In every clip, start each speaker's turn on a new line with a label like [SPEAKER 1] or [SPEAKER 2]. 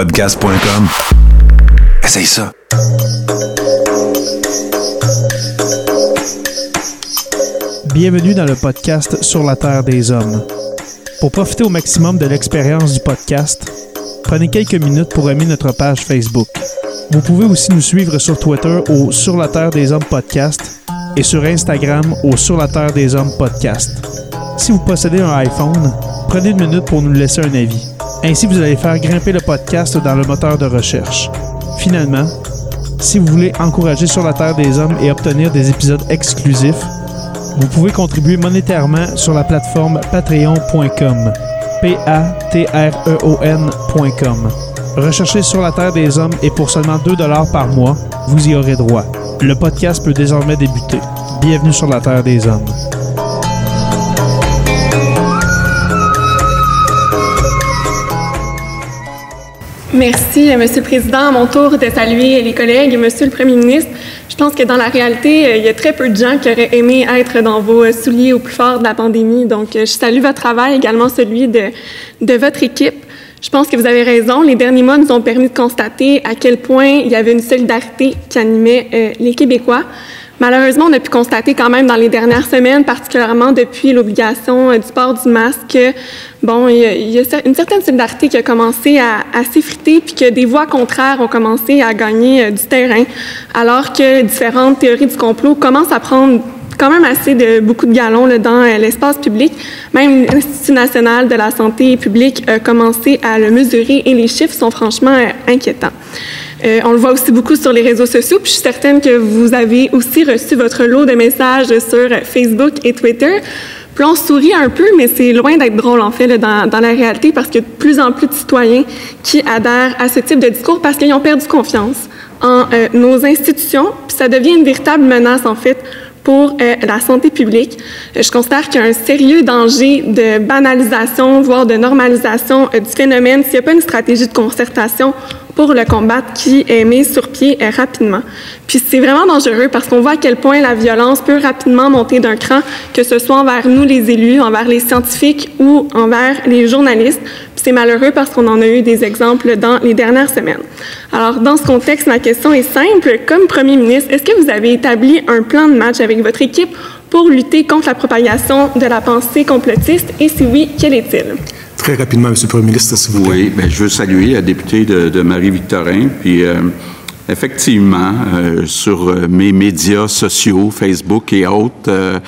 [SPEAKER 1] podcast.com. Essaye ça.
[SPEAKER 2] Bienvenue dans le podcast Sur la Terre des Hommes. Pour profiter au maximum de l'expérience du podcast, prenez quelques minutes pour aimer notre page Facebook. Vous pouvez aussi nous suivre sur Twitter au Sur la Terre des Hommes podcast et sur Instagram au Sur la Terre des Hommes podcast. Si vous possédez un iPhone, prenez une minute pour nous laisser un avis. Ainsi, vous allez faire grimper le podcast dans le moteur de recherche. Finalement, si vous voulez encourager Sur la Terre des Hommes et obtenir des épisodes exclusifs, vous pouvez contribuer monétairement sur la plateforme patreon.com. P-A-T-R-E-O-N.com. Recherchez sur la Terre des Hommes et pour seulement 2 par mois, vous y aurez droit. Le podcast peut désormais débuter. Bienvenue sur la Terre des Hommes.
[SPEAKER 3] Merci, euh, Monsieur le Président. À mon tour de saluer les collègues, Monsieur le Premier ministre. Je pense que dans la réalité, euh, il y a très peu de gens qui auraient aimé être dans vos euh, souliers au plus fort de la pandémie. Donc, je salue votre travail, également celui de, de votre équipe. Je pense que vous avez raison. Les derniers mois nous ont permis de constater à quel point il y avait une solidarité qui animait les Québécois. Malheureusement, on a pu constater quand même dans les dernières semaines, particulièrement depuis l'obligation du port du masque, bon, il y, a, une certaine solidarité qui a commencé à, s'effriter, puis que des voix contraires ont commencé à gagner euh, du terrain, alors que différentes théories du complot commencent à prendre quand même assez de beaucoup de galons dans euh, l'espace public. Même l'Institut national de la santé publique a commencé à le mesurer et les chiffres sont franchement inquiétants. Euh, on le voit aussi beaucoup sur les réseaux sociaux. Puis je suis certaine que vous avez aussi reçu votre lot de messages sur Facebook et Twitter. Puis on sourit un peu, mais c'est loin d'être drôle, en fait, dans, la réalité, parce qu'il y a de plus en plus de citoyens qui adhèrent à ce type de discours parce qu'ils ont perdu confiance en euh, nos institutions. Puis ça devient une véritable menace, en fait, pour euh, la santé publique. Je considère qu'il y a un sérieux danger de banalisation, voire de normalisation du phénomène s'il n'y a pas une stratégie de concertation pour le combattre qui est mis sur pied rapidement. Puis c'est vraiment dangereux parce qu'on voit à quel point la violence peut rapidement monter d'un cran, que ce soit envers nous les élus, envers les scientifiques ou envers les journalistes. Puis c'est malheureux parce qu'on en a eu des exemples dans les dernières semaines. Alors dans ce contexte, ma question est simple. Comme premier ministre, est-ce que vous avez établi un plan de match avec votre équipe pour lutter contre la propagation de la pensée complotiste? Et si oui, quel est-il?
[SPEAKER 4] Très rapidement, M. le Premier ministre, s'il vous
[SPEAKER 5] plaît. Oui, bien, je veux saluer la députée de, Marie-Victorin. Puis, euh, effectivement, euh, sur euh, mes médias sociaux, Facebook et autres,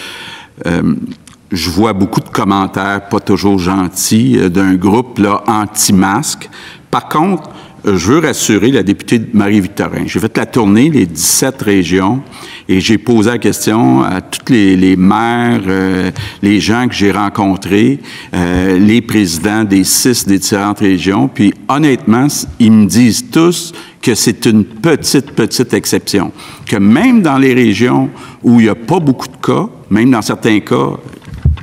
[SPEAKER 5] je vois beaucoup de commentaires pas toujours gentils d'un groupe là anti-masque. Par contre, je veux rassurer la députée Marie-Victorin. J'ai fait la tournée des 17 régions et j'ai posé la question à tous les, maires, euh, les gens que j'ai rencontrés, euh, les présidents des six des différentes régions. Puis honnêtement, ils me disent tous que c'est une petite, petite exception. Que même dans les régions où il n'y a pas beaucoup de cas, même dans certains cas,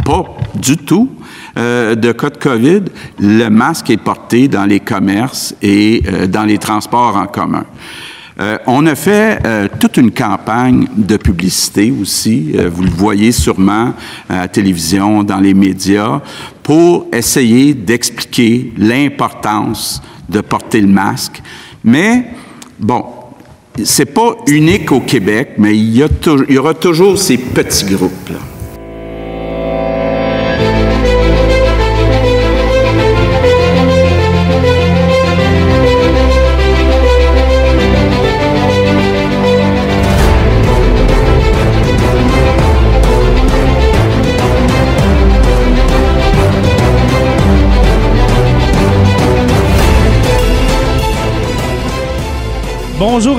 [SPEAKER 5] pas du tout, euh, de cas de COVID, le masque est porté dans les commerces et euh, dans les transports en commun. Euh, on a fait toute une campagne de publicité aussi, vous le voyez sûrement à la télévision, dans les médias, pour essayer d'expliquer l'importance de porter le masque. Mais, bon, c'est pas unique au Québec, mais il y, il y aura toujours ces petits groupes. Là.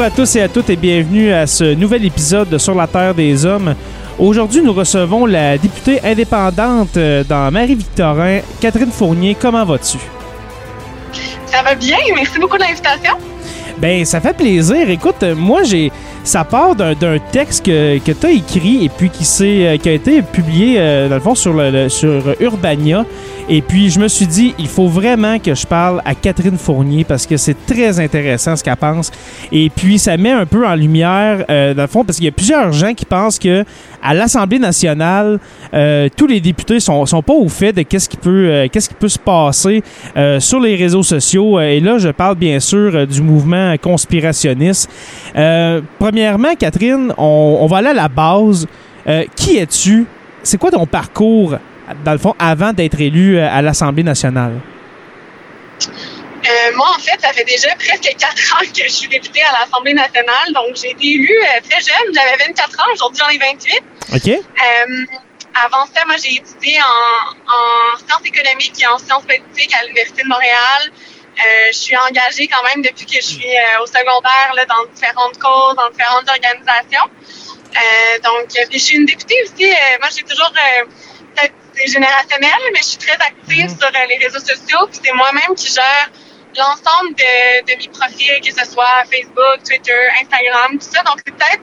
[SPEAKER 2] Bonjour à tous et à toutes et bienvenue à ce nouvel épisode de Sur la Terre des Hommes. Aujourd'hui, nous recevons la députée indépendante euh, dans Marie-Victorin, Catherine Fournier. Comment vas-tu?
[SPEAKER 3] Ça va bien, merci beaucoup de l'invitation.
[SPEAKER 2] Ben, ça fait plaisir. Écoute, moi, j'ai ça part d'un texte que, que tu as écrit et puis qui, qui a été publié, euh, dans le fond, sur, le, sur Urbania. Et puis, je me suis dit, il faut vraiment que je parle à Catherine Fournier parce que c'est très intéressant ce qu'elle pense. Et puis, ça met un peu en lumière, euh, dans le fond, parce qu'il y a plusieurs gens qui pensent que à l'Assemblée nationale, euh, tous les députés sont, sont pas au fait de qu'est-ce qui peut, euh, qu'est-ce qui peut se passer euh, sur les réseaux sociaux. Et là, je parle bien sûr du mouvement conspirationniste. Premièrement, Catherine, on, on va aller à la base. Qui es-tu? C'est quoi ton parcours, dans le fond, avant d'être élu euh, à l'Assemblée nationale?
[SPEAKER 3] Euh, moi, en fait, ça fait déjà presque quatre ans que je suis députée à l'Assemblée nationale. Donc, j'ai été élue euh, très jeune. J'avais 24 ans. Aujourd'hui, j'en ai 28.
[SPEAKER 2] OK?
[SPEAKER 3] Euh, avant ça, moi, j'ai étudié en, en sciences économiques et en sciences politiques à l'Université de Montréal. Je suis engagée quand même depuis que je suis au secondaire là, dans différentes causes, dans différentes organisations. Donc, je suis une députée aussi. Moi, j'ai toujours, peut-être c'est générationnel, mais je suis très active sur euh, les réseaux sociaux. Puis c'est moi-même qui gère l'ensemble de, de mes profils, que ce soit Facebook, Twitter, Instagram, tout ça. Donc, c'est peut-être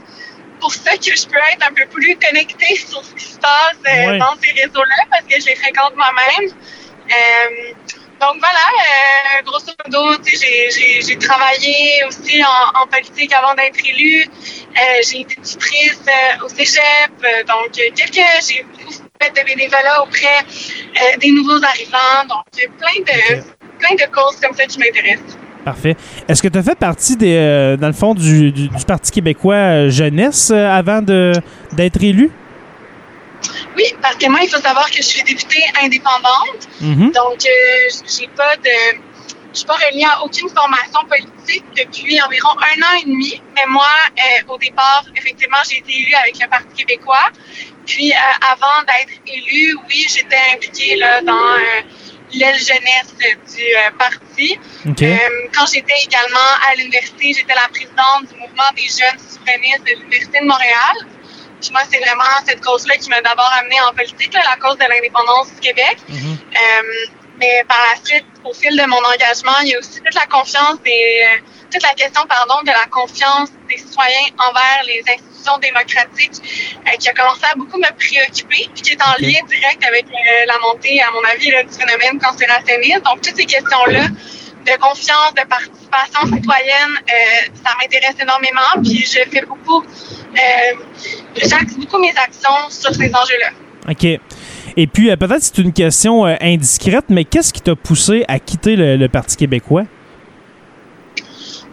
[SPEAKER 3] pour ça que je peux être un peu plus connectée sur ce qui se passe euh, dans ces réseaux-là, parce que je les fréquente moi-même. Euh, donc voilà, euh, grosso modo, j'ai- travaillé aussi en, en politique avant d'être élue. J'ai été tutrice au cégep, donc quelques j'ai fait de bénévolat auprès euh, des nouveaux arrivants. Donc euh, plein de plein de causes comme ça qui m'intéressent.
[SPEAKER 2] Parfait. Est-ce que tu as fait partie, des, euh, dans le fond, du, du- du Parti québécois euh, jeunesse euh, avant d'être élu?
[SPEAKER 3] Oui, parce que moi, il faut savoir que je suis députée indépendante.
[SPEAKER 2] Mhm.
[SPEAKER 3] Donc, euh, j'ai pas de. Je suis pas reliée à aucune formation politique depuis environ un an et demi. Mais moi, au départ, effectivement, j'ai été élue avec le Parti québécois. Puis, euh, avant d'être élue, oui, j'étais impliquée là, dans euh, l'aile jeunesse du euh, parti.
[SPEAKER 2] OK.
[SPEAKER 3] Euh, quand j'étais également à l'université, j'étais la présidente du mouvement des jeunes souverainistes de l'Université de Montréal. Puis moi, c'est vraiment cette cause-là qui m'a d'abord amenée en politique, là, la cause de l'indépendance du Québec.
[SPEAKER 2] Mhm.
[SPEAKER 3] Euh, mais par la suite, au fil de mon engagement, il y a aussi toute la confiance des, euh, toute la question, pardon, de la confiance des citoyens envers les institutions démocratiques euh, qui a commencé à beaucoup me préoccuper, puis qui est en lien direct avec euh, la montée, à mon avis, là, du phénomène conspirationniste. Donc, toutes ces questions-là de confiance, de participation citoyenne, euh, ça m'intéresse énormément, puis je fais beaucoup, euh, j'axe beaucoup mes actions sur ces enjeux-là.
[SPEAKER 2] OK. Et puis, euh, peut-être c'est une question euh, indiscrète, mais qu'est-ce qui t'a poussé à quitter le, le Parti québécois?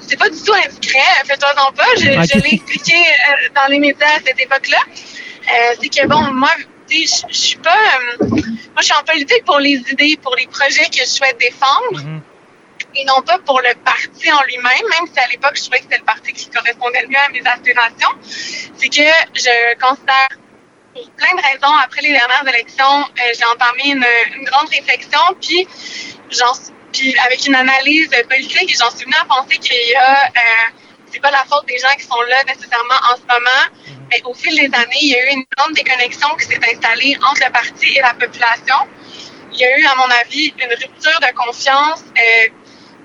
[SPEAKER 3] C'est pas du tout indiscret, euh, fais-toi-en pas. Je, l'ai expliqué euh, dans les médias à cette époque-là. Euh, c'est que, bon, moi, je suis pas... euh, moi, je suis en politique pour les idées, pour les projets que je souhaite défendre,
[SPEAKER 2] Mhm.
[SPEAKER 3] et non pas pour le parti en lui-même, même si à l'époque, je trouvais que c'était le parti qui correspondait le mieux à mes aspirations. C'est que je considère, pour plein de raisons, après les dernières élections, euh, j'ai entamé une, une grande réflexion, puis j'en puis avec une analyse politique, j'en suis venue à penser qu'il y a, euh, c'est pas la faute des gens qui sont là nécessairement en ce moment, mais au fil des années, il y a eu une grande déconnexion qui s'est installée entre le parti et la population. Il y a eu, à mon avis, une rupture de confiance euh,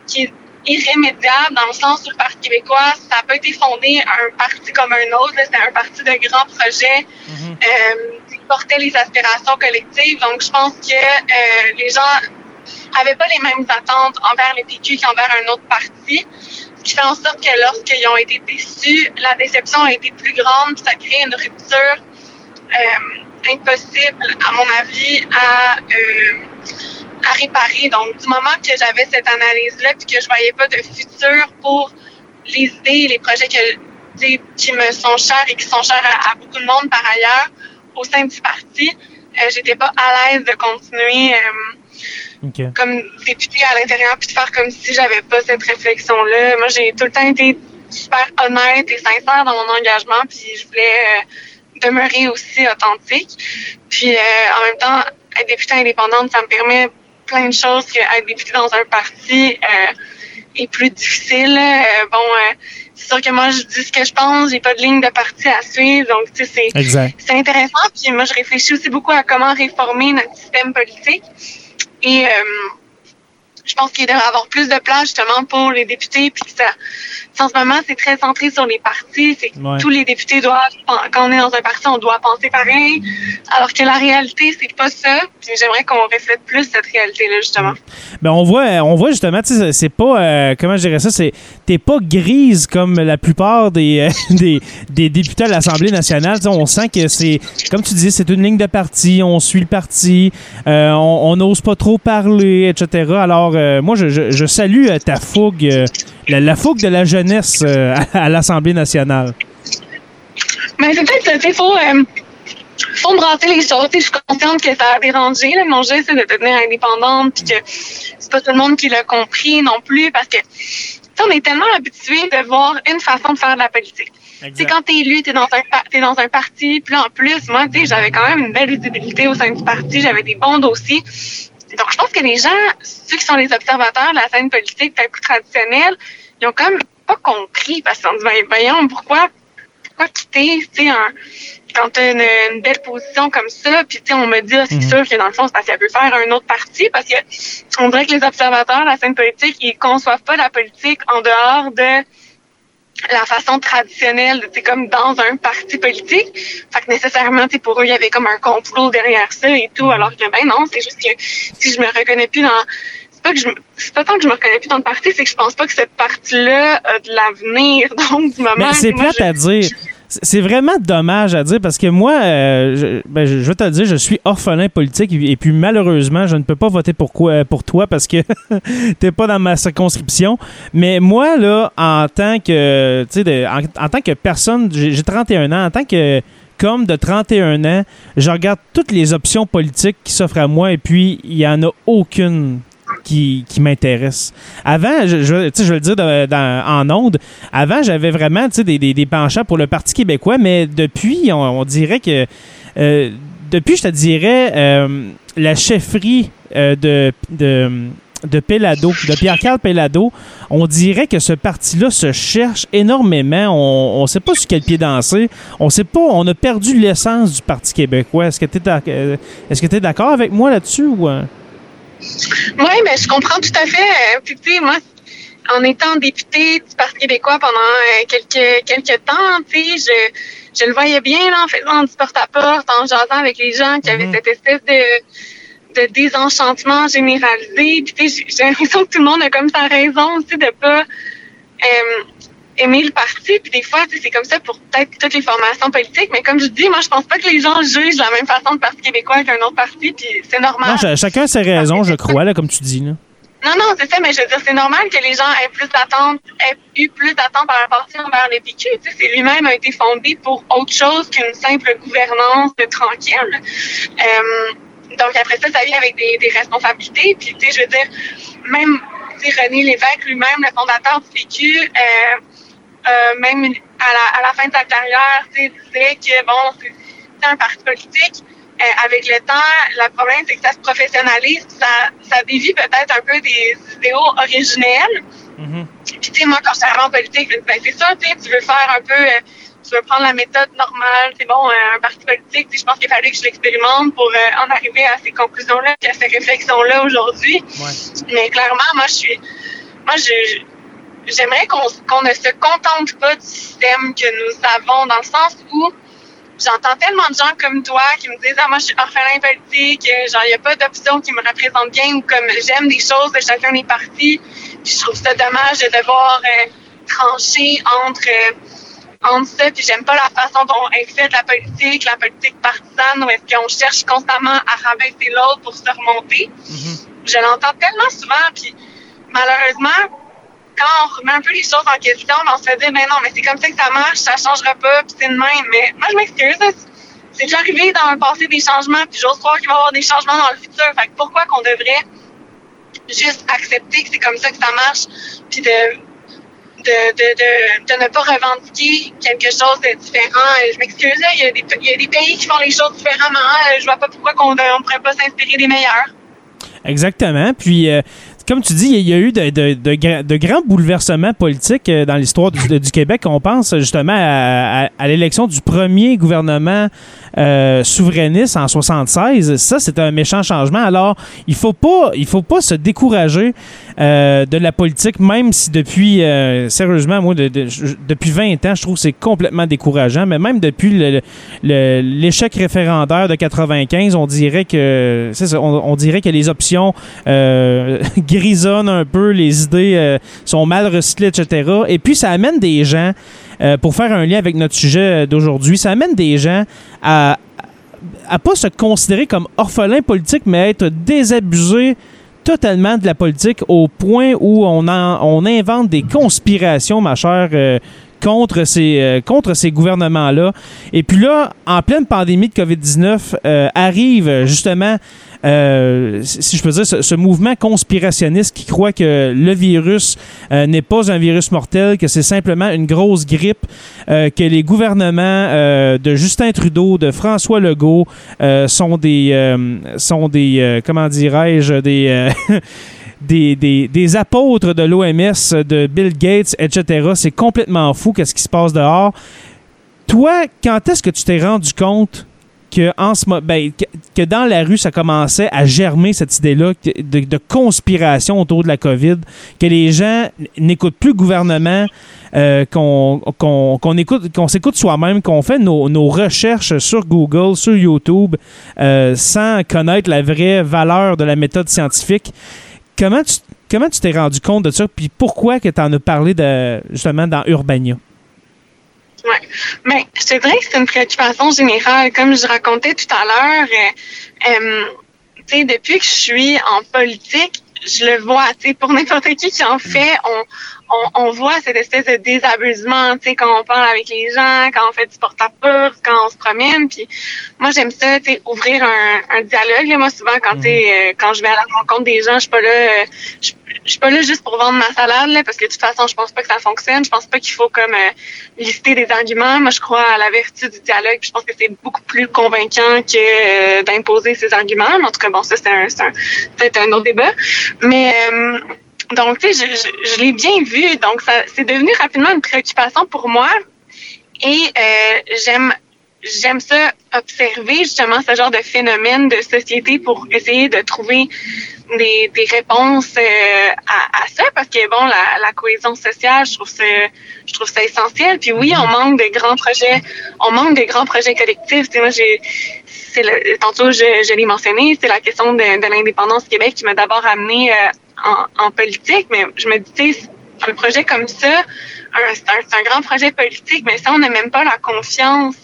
[SPEAKER 3] qui est irrémédiable dans le sens où le Parti québécois, ça n'a pas été fondé un parti comme un autre, c'était un parti de grands projets euh, qui portait les aspirations collectives. Donc, je pense que euh, les gens avaient pas les mêmes attentes envers le PQ qu'envers un autre parti. Ce qui fait en sorte que lorsqu'ils ont été déçus, la déception a été plus grande, puis ça crée une rupture euh, impossible, à mon avis, à, à réparer. Donc, du moment que j'avais cette analyse-là, puis que je voyais pas de futur pour les idées les projets que, qui me sont chers et qui sont chers à, à beaucoup de monde par ailleurs au sein du parti, euh, j'étais pas à l'aise de continuer euh, comme députée à l'intérieur puis de faire comme si j'avais pas cette réflexion-là. Moi, j'ai tout le temps été super honnête et sincère dans mon engagement, puis je voulais euh, demeurer aussi authentique. Puis euh, en même temps, être députée indépendante, ça me permet plein de choses que être députée dans un parti euh, est plus difficile. Euh, bon, euh, c'est sûr que moi, je dis ce que je pense, j'ai pas de ligne de parti à suivre, donc tu sais, c'est intéressant. Puis moi, je réfléchis aussi beaucoup à comment réformer notre système politique. Et euh, je pense qu'il devrait y avoir plus de place justement pour les députés. Puis ça, en ce moment, c'est très centré sur les partis. C'est que tous les députés doivent, quand on est dans un parti, on doit penser pareil. Alors que la réalité, c'est pas ça. Puis j'aimerais qu'on reflète plus cette réalité-là, justement.
[SPEAKER 2] Ben on voit, on voit justement, tu sais, c'est pas, euh, comment je dirais ça, c'est, t'es pas grise comme la plupart des, euh, des, des, députés à l'Assemblée nationale. on sent que c'est, comme tu dis, c'est une ligne de parti. On suit le parti. Euh, on n'ose pas trop parler, etc. Alors, moi, je, je, salue ta fougue, la, fougue de la jeunesse à, l'Assemblée nationale.
[SPEAKER 3] Mais c'est peut-être, il faut, faut me brasser les choses. Je suis consciente que ça a dérangé. Là. Mon geste, c'est de devenir indépendante, puis que c'est pas tout le monde qui l'a compris non plus, parce que on est tellement habitué de voir une façon de faire de la politique. C'est quand t'es élu, t'es dans un es dans un parti, puis en plus, moi, tu j'avais quand même une belle visibilité au sein du parti, j'avais des bons dossiers. Donc, je pense que les gens, ceux qui sont les observateurs de la scène politique, peut-être plus traditionnelle, ils ont quand même pas compris parce qu'on se dit, voyons, pourquoi, pourquoi quitter, tu sais, un, quand tu as une, belle position comme ça, puis on me dit, ah, c'est mhm. sûr que dans le fond, c'est parce qu'elle veut faire un autre parti, parce que on dirait que les observateurs de la scène politique, ils conçoivent pas la politique en dehors de la façon traditionnelle, c'est comme dans un parti politique. Fait que nécessairement, pour eux, il y avait comme un complot derrière ça et tout, alors que ben non, c'est juste que si je me reconnais plus dans c'est pas que je c'est pas tant que je me reconnais plus dans le parti, c'est que je pense pas que cette partie-là a de l'avenir. Donc du moment
[SPEAKER 2] Mais c'est plate à dire. C'est vraiment dommage à dire parce que moi, euh, je, ben, je, vais te le dire, je suis orphelin politique et, puis malheureusement, je ne peux pas voter pour, quoi, pour toi parce que t'es pas dans ma circonscription. Mais moi, là, en tant que, en, en tant que personne, j'ai 31 ans, en tant que comme de 31 ans, je regarde toutes les options politiques qui s'offrent à moi et puis il n'y en a aucune qui, m'intéresse. Avant, je, je, vais le dire en ondes, avant, j'avais vraiment des, penchants pour le Parti québécois, mais depuis, on, dirait que. Euh, depuis, je te dirais, euh, la chefferie euh, de, de de Pierre-Carl Pelado, on dirait que ce parti-là se cherche énormément. On ne sait pas sur quel pied danser. On sait pas, on a perdu l'essence du Parti québécois. Est-ce que tu es, es d'accord avec moi là-dessus ou...
[SPEAKER 3] Oui, mais je comprends tout à fait. Euh, puis, tu sais, moi, en étant députée du Parti québécois pendant euh, quelques, quelques temps, tu sais, je, je le voyais bien là, en faisant du porte-à-porte, en jasant avec les gens qui avaient mhm. cette espèce de, de désenchantement généralisé. Puis, j'ai l'impression que tout le monde a comme sa raison aussi de pas... Euh, aimer le parti. Puis des fois, c'est comme ça pour peut-être toutes les formations politiques. Mais comme je dis, moi, je pense pas que les gens jugent de la même façon le Parti québécois qu'un autre parti. Puis c'est normal.
[SPEAKER 2] Non, chacun a ses raisons, je crois, là, comme tu dis. Là.
[SPEAKER 3] Non, non, c'est ça, mais je veux dire, c'est normal que les gens aient plus d'attentes, aient eu plus d'attentes par rapport envers le PQ. Tu sais, c'est lui-même a été fondé pour autre chose qu'une simple gouvernance tranquille. Euh, donc après ça, ça vient avec des, des responsabilités. Puis, tu sais, je veux dire, même René Lévesque lui-même, le fondateur du PQ, euh, euh, même à la, à la, fin de sa carrière, disait que bon, c'est un parti politique. Euh, avec le temps, le problème, c'est que ça se professionnalise, ça, ça dévie peut-être un peu des idéaux originels. Mm-hmm. Puis, tu sais, moi, quand je suis en politique, ben, c'est ça, tu sais, tu veux faire un peu, euh, tu veux prendre la méthode normale, c'est bon, un parti politique, je pense qu'il fallait que je l'expérimente pour en arriver à ces conclusions-là, à ces réflexions-là aujourd'hui. Mais clairement, moi, je suis, moi, je, j'aimerais qu'on ne se contente pas du système que nous avons, dans le sens où j'entends tellement de gens comme toi qui me disent Ah, moi, je suis orphelin politique, genre, il n'y a pas d'option qui me représente bien, ou comme j'aime des choses de chacun des partis. Puis je trouve ça dommage de devoir euh, trancher entre, euh, entre ça. Puis j'aime pas la façon dont est faite la politique, la politique partisane, où est-ce qu'on cherche constamment à rabaisser l'autre pour se remonter. Mm-hmm. Je l'entends tellement souvent, puis malheureusement, quand on remet un peu les choses en question, on se dire, mais non, mais c'est comme ça que ça marche, ça changera pas, puis c'est de même. Mais moi, je m'excuse. C'est déjà arrivé dans le passé des changements, puis j'ose croire qu'il va y avoir des changements dans le futur. Fait que pourquoi qu'on devrait juste accepter que c'est comme ça que ça marche, puis de, de, de, de, de, ne pas revendiquer quelque chose de différent? Je m'excuse, il il y a des pays qui font les choses différemment. Je vois pas pourquoi on ne pourrait pas s'inspirer des meilleurs.
[SPEAKER 2] Exactement. Puis, euh, comme tu dis, il y a eu de, grands bouleversements politiques euh, dans l'histoire du, Québec. On pense justement à, l'élection du premier gouvernement euh, souverainiste en 76. Ça, c'est un méchant changement. Alors, il faut il faut pas se décourager euh, de la politique, même si depuis, euh, sérieusement, moi, depuis 20 ans, je trouve que c'est complètement décourageant. Mais même depuis l'échec référendaire de 95, on dirait que, les options grisonnent un peu, les idées sont mal recyclées, etc. Et puis, ça amène des gens euh, pour faire un lien avec notre sujet d'aujourd'hui, ça amène des gens à à pas se considérer comme orphelins politiques, mais être désabusés totalement de la politique au point où on, on invente des conspirations, ma chère, euh, contre ces, euh, contre ces gouvernements-là. Et puis là, en pleine pandémie de COVID-19, arrive justement euh, si je peux dire, ce, mouvement conspirationniste qui croit que le virus euh, n'est pas un virus mortel, que c'est simplement une grosse grippe, euh, que les gouvernements de Justin Trudeau, de François Legault sont des, sont des, comment dirais-je, des Des, des, des, apôtres de l'OMS, de Bill Gates, etc. C'est complètement fou qu'est-ce qui se passe dehors. Toi, quand est-ce que tu t'es rendu compte que, en ce, ben, que, dans la rue, ça commençait à germer cette idée-là de, conspiration autour de la COVID, que les gens n'écoutent plus le gouvernement, euh, qu'on écoute, qu'on s'écoute soi-même, qu'on fait nos, recherches sur Google, sur YouTube, euh, sans connaître la vraie valeur de la méthode scientifique. Comment tu comment tu t'es rendu compte de ça, puis pourquoi que tu en as parlé de, justement dans Urbania?
[SPEAKER 3] Oui. Mais je te dirais que c'est une préoccupation générale. Comme je racontais tout à l'heure, euh, euh, tu sais, depuis que je suis en politique, je le vois, tu sais, pour n'importe qui qui en fait, on, on, on, voit cette espèce de désabusement, tu sais, quand on parle avec les gens, quand on fait du porte-à-porte, quand on se promène. Puis moi, j'aime ça, tu sais, ouvrir un, un dialogue. Là. Moi, souvent, quand, tu euh, quand je vais à la rencontre des gens, je suis pas là, euh, je, suis pas là juste pour vendre ma salade, là, parce que de toute façon, je pense pas que ça fonctionne. Je pense pas qu'il faut comme euh, lister des arguments. Moi, je crois à la vertu du dialogue. Puis je pense que c'est beaucoup plus convaincant que d'imposer ces arguments. Mais en tout cas, bon, ça, c'est un, c'est un, un autre débat. Mais donc, tu sais, je, je, l'ai bien vu. Donc, ça, c'est devenu rapidement une préoccupation pour moi. Et euh, j'aime j'aime ça observer justement ce genre de phénomène de société pour essayer de trouver des, des réponses euh, à, à, ça parce que bon la, la, cohésion sociale je trouve ça je trouve ça essentiel puis oui on manque de grands projets on manque de grands projets collectifs tu sais, moi j'ai c'est le, tantôt je, je l'ai mentionné c'est la question de, de l'indépendance du Québec qui m'a d'abord amené euh, en, politique, mais je me dis, un projet comme ça, c'est un, grand projet politique, mais ça, on n'a même pas la confiance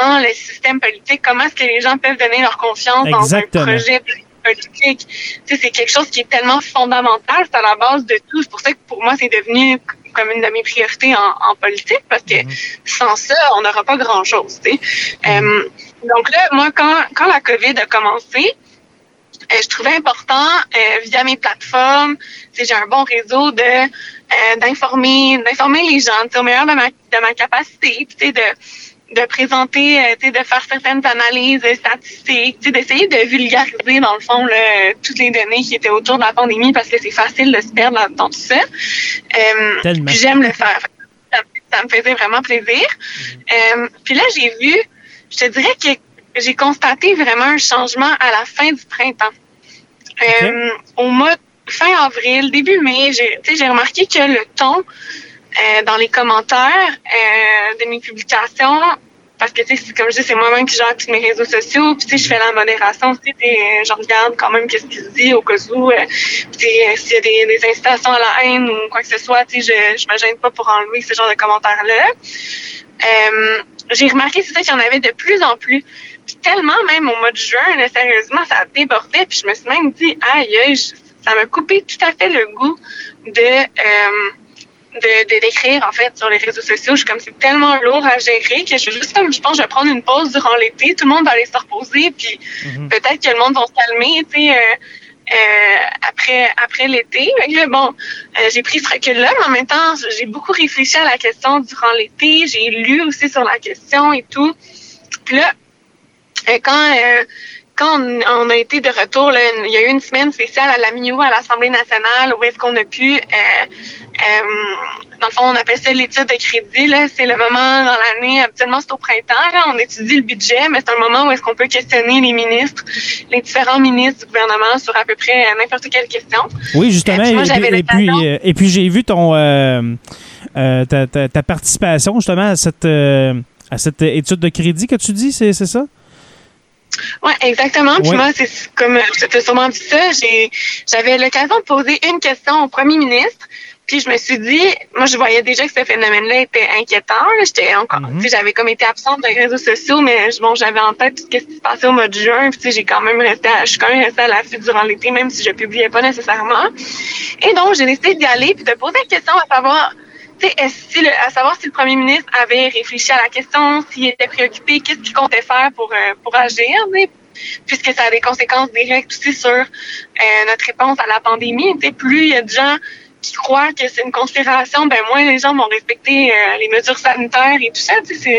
[SPEAKER 3] en le système politique, comment est-ce que les gens peuvent donner leur confiance dans un projet politique? Tu c'est quelque chose qui est tellement fondamental, c'est à la base de tout. C'est pour ça que pour moi, c'est devenu comme une de mes priorités en, politique, parce que mm-hmm. sans ça, on n'aura pas grand-chose. Mm-hmm. Euh, donc là, moi, quand, quand la COVID a commencé, euh, je trouvais important euh, via mes plateformes, j'ai un bon réseau de euh, d'informer d'informer les gens au meilleur de ma de ma capacité, puis de de présenter, euh, de faire certaines analyses statistiques, d'essayer de vulgariser dans le fond là, toutes les données qui étaient autour de la pandémie parce que c'est facile de se perdre dans tout ça. Euh, j'aime le faire. Ça, me faisait vraiment plaisir. Mm-hmm. Euh, puis là, j'ai vu, je te dirais que j'ai constaté vraiment un changement à la fin du printemps. Euh, au mois fin avril, début mai, j'ai remarqué que le ton euh, dans les commentaires euh, de mes publications, parce que comme je dis, c'est moi-même qui gère tous mes réseaux sociaux, puis je fais la modération aussi, je regarde quand même qu'est-ce qui se dit au cas où, s'il y a des, des, incitations à la haine ou quoi que ce soit, je, je me gêne pas pour enlever ce genre de commentaires-là. j'ai remarqué, c'est ça, qu'il y en avait de plus en plus tellement, même au mois de juin, là, sérieusement, ça a débordé. Puis je me suis même dit, aïe, ça m'a coupé tout à fait le goût de, euh, de, d'écrire, en fait, sur les réseaux sociaux. Je suis comme, c'est tellement lourd à gérer que je suis juste comme, je pense, je vais prendre une pause durant l'été. Tout le monde va aller se reposer. Puis mm-hmm. peut-être que le monde va se calmer, tu sais. Euh, euh, après après l'été. Bon, euh, j'ai pris ce recul-là, mais en même temps, j'ai beaucoup réfléchi à la question durant l'été. J'ai lu aussi sur la question et tout. Puis là, quand euh, quand on, a été de retour, il y a eu une semaine spéciale à la MINU, à l'Assemblée nationale, où est-ce qu'on a pu euh, dans le fond, on appelle ça l'étude de crédit. C'est le moment dans l'année, habituellement c'est au printemps, là, on étudie le budget, mais c'est un moment où est-ce qu'on peut questionner les ministres, les différents ministres du gouvernement sur à peu près n'importe quelle question.
[SPEAKER 2] Oui, justement.
[SPEAKER 3] Euh, puis moi,
[SPEAKER 2] et, puis,
[SPEAKER 3] l'occasion-
[SPEAKER 2] euh, et puis j'ai vu ton euh, euh, ta, ta- ta participation justement à cette euh, à cette étude de crédit que tu dis, c'est ça?
[SPEAKER 3] Oui, exactement. Puis
[SPEAKER 2] Ouais.
[SPEAKER 3] moi, c'est comme euh, je t'ai sûrement dit ça, j'avais l'occasion de poser une question au premier ministre. Puis je me suis dit, moi je voyais déjà que ce phénomène-là était inquiétant. J'étais encore,
[SPEAKER 2] Mhm.
[SPEAKER 3] j'avais comme été absente des réseaux sociaux, mais bon, j'avais en tête tout ce qui se passait au mois de juin. Puis j'ai quand même resté, à- je suis quand même restée à l'affût durant l'été, même si je publiais pas nécessairement. Et donc j'ai décidé d'y aller puis de poser une question à savoir. Si le- à savoir si le premier ministre avait réfléchi à la question, s'il était préoccupé, qu'est-ce qu'il comptait faire pour, euh, pour agir, puisque ça a des conséquences directes aussi sur euh, notre réponse à la pandémie. Plus il y a de gens qui croient que c'est une conspiration, ben moins les gens vont respecter euh, les mesures sanitaires et tout ça.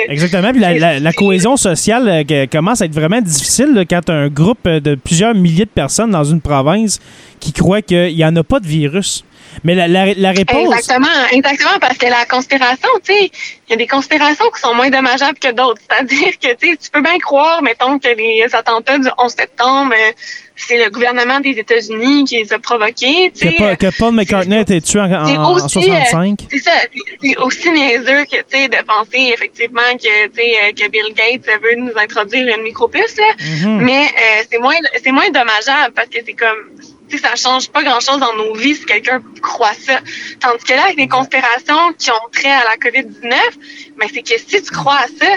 [SPEAKER 2] Exactement. Puis la, la- la cohésion sociale commence à être vraiment difficile là, quand un groupe de plusieurs milliers de personnes dans une province qui croient qu'il n'y en a pas de virus. Mais la, la- la réponse.
[SPEAKER 3] Exactement, exactement, parce que la conspiration, tu sais, il y a des conspirations qui sont moins dommageables que d'autres. C'est-à-dire que, tu sais, tu peux bien croire, mettons, que les attentats du 11 septembre, euh, c'est le gouvernement des États-Unis qui les a provoqués,
[SPEAKER 2] Que. Pa- que Paul McCartney a été tué en, en-
[SPEAKER 3] C'est
[SPEAKER 2] en
[SPEAKER 3] aussi,
[SPEAKER 2] 65.
[SPEAKER 3] C'est ça, c'est- aussi niaiseux que, tu sais, de penser effectivement que, euh, Bill Gates veut nous introduire une micropuce, là.
[SPEAKER 2] Mhm.
[SPEAKER 3] Mais euh, c'est moins, c'est moins dommageable parce que c'est comme, tu sais, ça change pas grand-chose dans nos vies si quelqu'un croit ça. Tandis que là, avec des conspirations qui ont trait à la COVID-19, ben c'est que si tu crois à ça,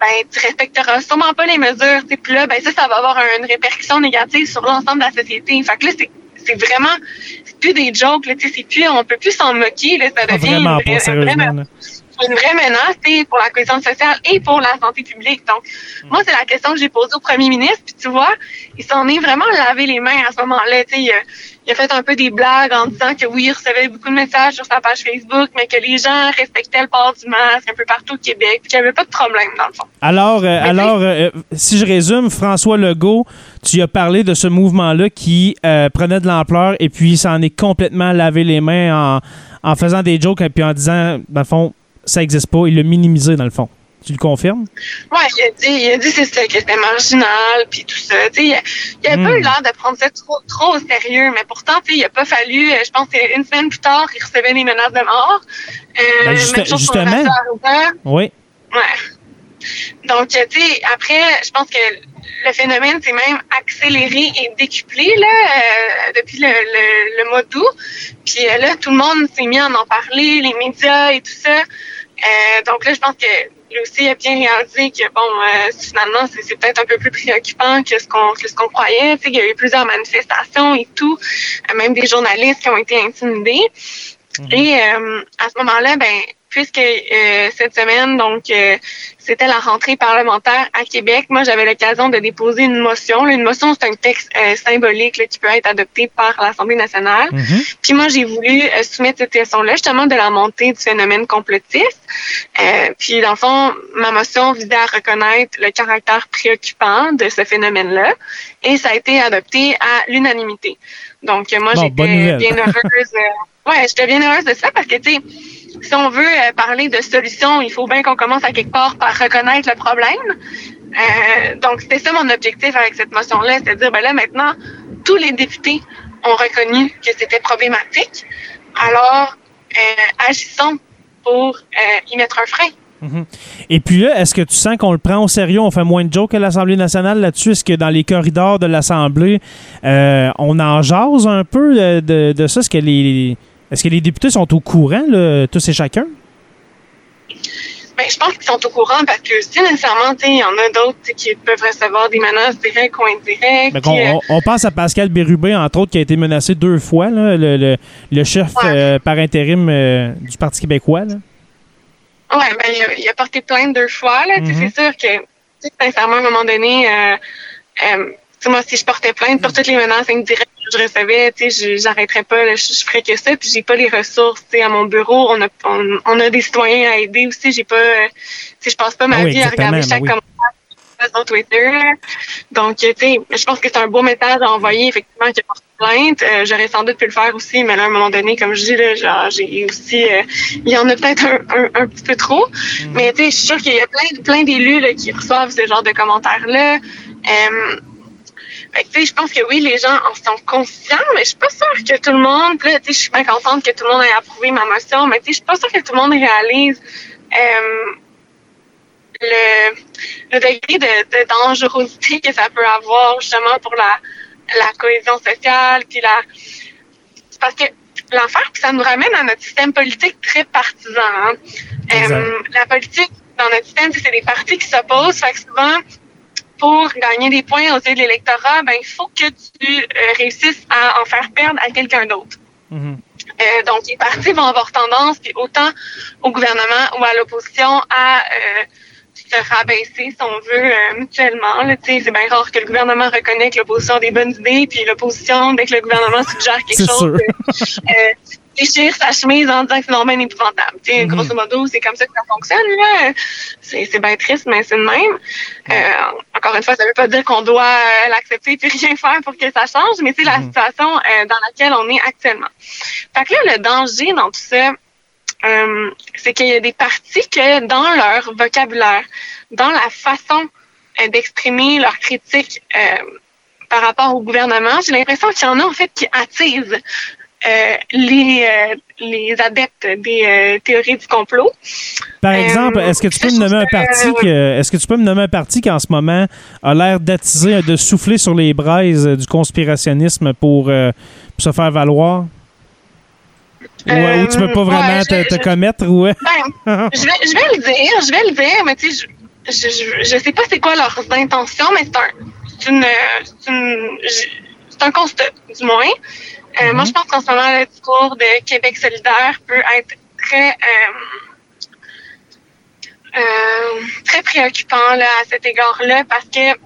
[SPEAKER 3] ben tu respecteras sûrement pas les mesures. Puis là, ben ça, ça va avoir une répercussion négative sur l'ensemble de la société. Fait que là, c'est c'est vraiment, c'est plus des jokes, là, tu sais, c'est plus, on peut plus s'en moquer, là, ça
[SPEAKER 2] Ah,
[SPEAKER 3] devient
[SPEAKER 2] vraiment
[SPEAKER 3] une vraie-
[SPEAKER 2] pas.
[SPEAKER 3] Une vraie menace pour la cohésion sociale et pour la santé publique. Donc, moi, c'est la question que j'ai posée au premier ministre. Puis tu vois, il s'en est vraiment lavé les mains à ce moment-là. Il, a- il a fait un peu des blagues en disant que oui, il recevait beaucoup de messages sur sa page Facebook, mais que les gens respectaient le port du masque un peu partout au Québec, puis qu'il n'y avait pas de problème, dans le fond.
[SPEAKER 2] Alors, euh, alors euh, si je résume, François Legault, tu as parlé de ce mouvement-là qui euh, prenait de l'ampleur et puis il s'en est complètement lavé les mains en, en faisant des jokes et puis en disant, dans le fond, ça n'existe pas. Il l'a minimisé, dans le fond. Tu le confirmes?
[SPEAKER 3] Ouais, il a dit, il a dit c'est ça, que c'était marginal, puis tout ça. Il a, il a
[SPEAKER 2] Hmm.
[SPEAKER 3] pas eu l'air de prendre ça trop, trop au sérieux, mais pourtant, il a pas fallu, euh, je pense une semaine plus tard, il recevait des menaces de mort. Euh,
[SPEAKER 2] Ben, juste-
[SPEAKER 3] même chose pour
[SPEAKER 2] justement. Oui.
[SPEAKER 3] Ouais. Donc, tu sais, après, je pense que le phénomène s'est même accéléré et décuplé là, euh, depuis le, le, le mois d'août. Puis là, tout le monde s'est mis à en parler, les médias et tout ça. Euh, donc là, je pense que lui aussi a bien réalisé que bon, euh, finalement, c'est peut-être un peu plus préoccupant que ce qu'on que ce qu'on croyait. Tu sais, il y a eu plusieurs manifestations et tout, euh, même des journalistes qui ont été intimidés. Et euh, à ce moment-là, ben, puisque euh, cette semaine, donc, euh, c'était la rentrée parlementaire à Québec, moi, j'avais l'occasion de déposer une motion. Une motion, c'est un texte euh, symbolique là, qui peut être adopté par l'Assemblée nationale.
[SPEAKER 2] Mhm.
[SPEAKER 3] Puis moi, j'ai voulu euh, soumettre cette question-là, justement, de la montée du phénomène complotiste. Euh, puis, dans le fond, ma motion visait à reconnaître le caractère préoccupant de ce phénomène-là. Et ça a été adopté à l'unanimité. Donc, moi,
[SPEAKER 2] Bon,
[SPEAKER 3] j'étais bien heureuse. ouais, j'étais bien heureuse de ça parce que, tu sais, si on veut euh, parler de solutions, il faut bien qu'on commence à quelque part par reconnaître le problème. Euh, donc, c'était ça mon objectif avec cette motion-là, c'est de dire, ben là, maintenant, tous les députés ont reconnu que c'était problématique. Alors, euh, agissons pour y mettre un frein.
[SPEAKER 2] Et puis là, est-ce que tu sens qu'on le prend au sérieux? On fait moins de jokes à l'Assemblée nationale là-dessus? Est-ce que dans les corridors de l'Assemblée, on en jase un peu de, de- de ça? Est-ce que les, est-ce que les députés sont au courant, là, tous et chacun?
[SPEAKER 3] Ben, je pense qu'ils sont au courant parce que si nécessairement, il y en a d'autres qui peuvent recevoir des menaces directes ou indirectes.
[SPEAKER 2] Ben, on, on pense à Pascal Bérubé, entre autres, qui a été menacé deux fois, là, le, le- le chef
[SPEAKER 3] Ouais.
[SPEAKER 2] euh, par intérim euh, du Parti québécois. là.
[SPEAKER 3] Ouais, ben, il a, il a porté plainte deux fois, là. Sais,
[SPEAKER 2] Mhm.
[SPEAKER 3] C'est sûr que, sincèrement, à un moment donné, euh, euh, moi, si je portais plainte pour toutes les menaces indirectes je recevais, tu sais, j'arrêterais pas, là, je, je ferais que ça, puis j'ai pas les ressources, tu sais, à mon bureau, on a, on, on a des citoyens à aider aussi, j'ai pas, euh, tu sais, je passe pas ma
[SPEAKER 2] Ah oui,
[SPEAKER 3] vie à regarder
[SPEAKER 2] exactement,
[SPEAKER 3] chaque
[SPEAKER 2] oui.
[SPEAKER 3] commentaire sur Twitter. Donc, tu sais, je pense que c'est un beau message à envoyer, effectivement, qu'il a porté plainte. Euh, j'aurais sans doute pu le faire aussi, mais là, à un moment donné, comme je dis, là, genre, j'ai aussi, euh, il y en a peut-être un, un, petit peu trop. Mm. Mais tu sais, je suis sûre qu'il y a plein, plein d'élus qui reçoivent ce genre de commentaires-là. Euh, je pense que oui, les gens en sont conscients, mais je suis pas sûre que tout le monde, là, je suis bien contente que tout le monde ait approuvé ma motion, mais je suis pas sûre que tout le monde réalise euh, le, le degré de, de, dangerosité que ça peut avoir justement pour la, la cohésion sociale, puis la... Parce que l'affaire, ça nous ramène à notre système politique très partisan. Hein. Euh, la politique, dans notre système, c'est des partis qui s'opposent, fait que souvent, pour gagner des points aux yeux de l'électorat, ben, il faut que tu euh, réussisses à en faire perdre à quelqu'un d'autre. Mm-hmm. Euh, donc, les partis vont avoir tendance, puis autant au gouvernement ou à l'opposition, à euh, se rabaisser, si on veut, euh, mutuellement. C'est bien rare que le gouvernement reconnaisse que l'opposition a des bonnes idées, puis l'opposition, dès que le gouvernement suggère quelque chose, euh, déchire sa chemise en disant que c'est normal épouvantable. Mm Grosso modo, c'est comme ça que ça fonctionne. Là. C'est, bien triste, mais c'est le même. Euh, encore une fois, ça veut pas dire qu'on doit euh, l'accepter et rien faire pour que ça change, mais c'est la mhm. situation euh, dans laquelle on est actuellement. Fait que là, le danger dans tout ça, c'est qu'il y a des parties que dans leur vocabulaire, dans la façon d'exprimer leur critique par rapport au gouvernement, j'ai l'impression qu'il y en a en fait qui attisent les, euh, les adeptes des euh, théories du complot.
[SPEAKER 2] Par exemple, est-ce que tu peux me nommer un parti est-ce que tu peux me nommer un parti qui en ce moment a l'air d'attiser, de souffler sur les braises du conspirationnisme pour, se faire valoir? ou, ou, tu peux pas vraiment te, commettre ou ben,
[SPEAKER 3] je, vais, je vais le dire, je vais le dire, mais tu sais, je, je, je, sais pas c'est quoi leurs intentions, mais c'est un, c'est une, c'est un constat, du moins. Euh, moi, mhm. je pense qu'en ce moment, le discours de Québec solidaire peut être très euh, euh, très préoccupant là, à cet égard-là parce que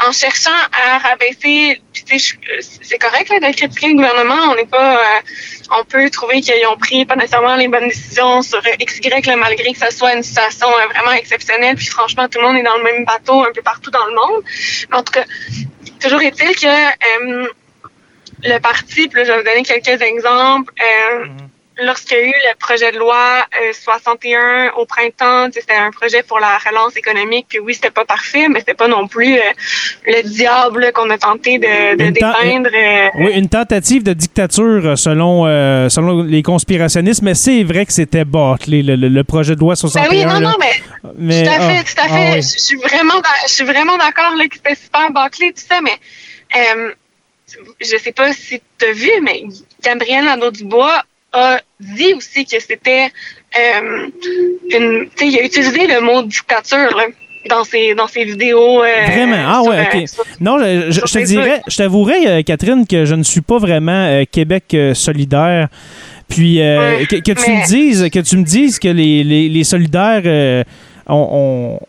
[SPEAKER 3] en cherchant à rabaisser, c'est correct là, de critiquer le gouvernement, on n'est pas, on peut trouver qu'ils ont pris pas nécessairement les bonnes décisions sur X, Y, là, malgré que ça soit une situation vraiment exceptionnelle. Puis franchement, tout le monde est dans le même bateau un peu partout dans le monde. en tout cas, toujours est-il que le parti, puis là, je vais vous donner quelques exemples. Euh, mhm. Lorsqu'il y a eu le projet de loi 61 euh, au printemps, c'était un projet pour la relance économique, puis oui, c'était pas parfait, mais c'était pas non plus euh, le diable qu'on a tenté de, de dépeindre.
[SPEAKER 2] oui, une tentative de dictature selon selon les conspirationnistes, mais c'est vrai que c'était bâclé, le, le, projet de loi 61. Ben oui,
[SPEAKER 3] non, non, mais, tout à fait, ah, tout à fait. Ah je suis vraiment, je suis vraiment d'accord que c'était super bâclé, tout ça, mais je sais pas si tu as vu, mais Gabriel Nadeau-Dubois a dit aussi que c'était euh, une. Tu sais, il a utilisé le mot dictature, là dans ses, dans ses vidéos. Euh,
[SPEAKER 2] vraiment? Ah ouais, OK. Euh, non, je, te dirais, je t'avouerais, Catherine, que je ne suis pas vraiment Québec solidaire. Puis que, tu me dises que tu me dises que les, les, les solidaires ont, ont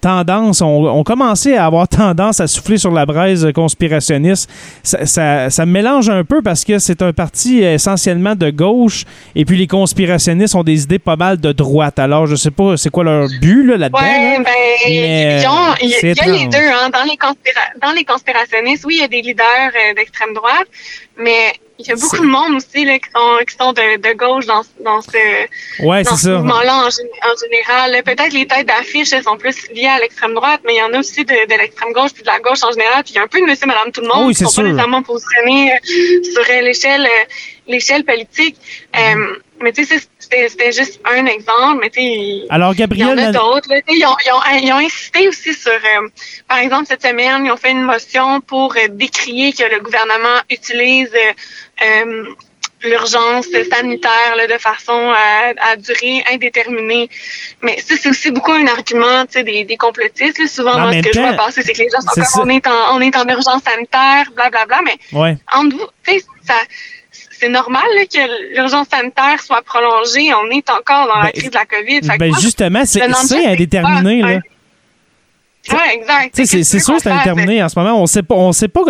[SPEAKER 2] tendance, ont, commencé à avoir tendance à souffler sur la braise conspirationniste. Ça, ça, me mélange un peu parce que c'est un parti essentiellement de gauche et puis les conspirationnistes ont des idées pas mal de droite. Alors, je sais pas c'est quoi leur but là-dedans.
[SPEAKER 3] ouais, ben, il y, a les deux. Hein. Dans, les dans les conspirationnistes, oui, il y a des leaders euh, d'extrême droite, mais il y a beaucoup de monde aussi là, qui sont, qui sont de, de gauche dans, dans ce,
[SPEAKER 2] ouais,
[SPEAKER 3] dans
[SPEAKER 2] ce
[SPEAKER 3] mouvement-là en, en, général. Peut-être les têtes d'affiche sont plus liées à l'extrême droite, mais il y en a aussi de, de l'extrême gauche puis de la gauche en général. Puis il y a un peu de monsieur, madame, tout le monde
[SPEAKER 2] oui, qui sont
[SPEAKER 3] pas nécessairement positionnés euh, sur euh, l'échelle euh, l'échelle politique. Euh, mais tu sais, c'était juste un exemple, mais tu sais,
[SPEAKER 2] Alors, Gabriel,
[SPEAKER 3] il y en a d'autres. Ils ont, ils, ont, ils ont insisté aussi sur, euh, par exemple, cette semaine, ils ont fait une motion pour euh, décrier que le gouvernement utilise euh, l'urgence sanitaire là, de façon à, à, durée indéterminée. Mais ça, c'est aussi beaucoup un argument des, des complotistes. Souvent, moi, ce que je vois passer, c'est que les gens sont comme, on est en, on est en urgence sanitaire, blablabla. Bla, bla, mais
[SPEAKER 2] ouais.
[SPEAKER 3] entre vous, tu sais, ça c'est normal que l'urgence sanitaire soit prolongée. On est encore dans la ben, crise de la COVID.
[SPEAKER 2] Ben justement, c'est indéterminé. Là.
[SPEAKER 3] Oui, exact.
[SPEAKER 2] C'est sûr que c'est indéterminé en ce moment. On sait pas, on sait pas